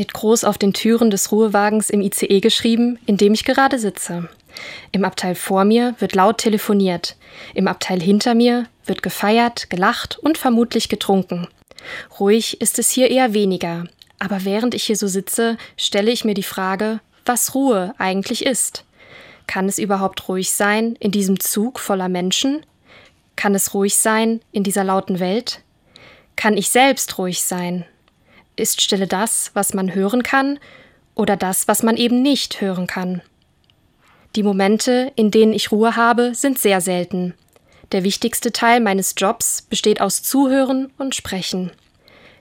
steht groß auf den Türen des Ruhewagens im ICE geschrieben, in dem ich gerade sitze. Im Abteil vor mir wird laut telefoniert. Im Abteil hinter mir wird gefeiert, gelacht und vermutlich getrunken. Ruhig ist es hier eher weniger. Aber während ich hier so sitze, stelle ich mir die Frage, was Ruhe eigentlich ist. Kann es überhaupt ruhig sein in diesem Zug voller Menschen? Kann es ruhig sein in dieser lauten Welt? Kann ich selbst ruhig sein? Ist Stille das, was man hören kann, oder das, was man eben nicht hören kann? Die Momente, in denen ich Ruhe habe, sind sehr selten. Der wichtigste Teil meines Jobs besteht aus Zuhören und Sprechen.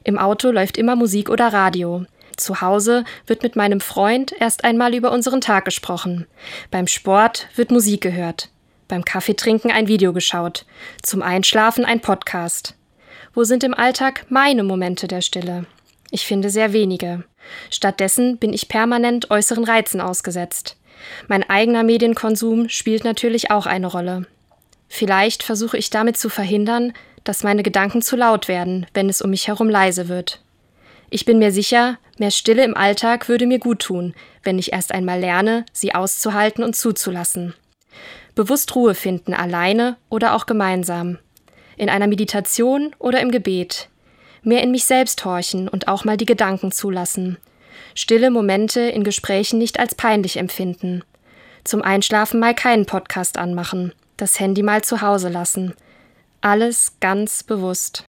Im Auto läuft immer Musik oder Radio. Zu Hause wird mit meinem Freund erst einmal über unseren Tag gesprochen. Beim Sport wird Musik gehört. Beim Kaffeetrinken ein Video geschaut. Zum Einschlafen ein Podcast. Wo sind im Alltag meine Momente der Stille? Ich finde sehr wenige. Stattdessen bin ich permanent äußeren Reizen ausgesetzt. Mein eigener Medienkonsum spielt natürlich auch eine Rolle. Vielleicht versuche ich damit zu verhindern, dass meine Gedanken zu laut werden, wenn es um mich herum leise wird. Ich bin mir sicher, mehr Stille im Alltag würde mir gut tun, wenn ich erst einmal lerne, sie auszuhalten und zuzulassen. Bewusst Ruhe finden, alleine oder auch gemeinsam. In einer Meditation oder im Gebet. Mehr in mich selbst horchen und auch mal die Gedanken zulassen. Stille Momente in Gesprächen nicht als peinlich empfinden. Zum Einschlafen mal keinen Podcast anmachen. Das Handy mal zu Hause lassen. Alles ganz bewusst.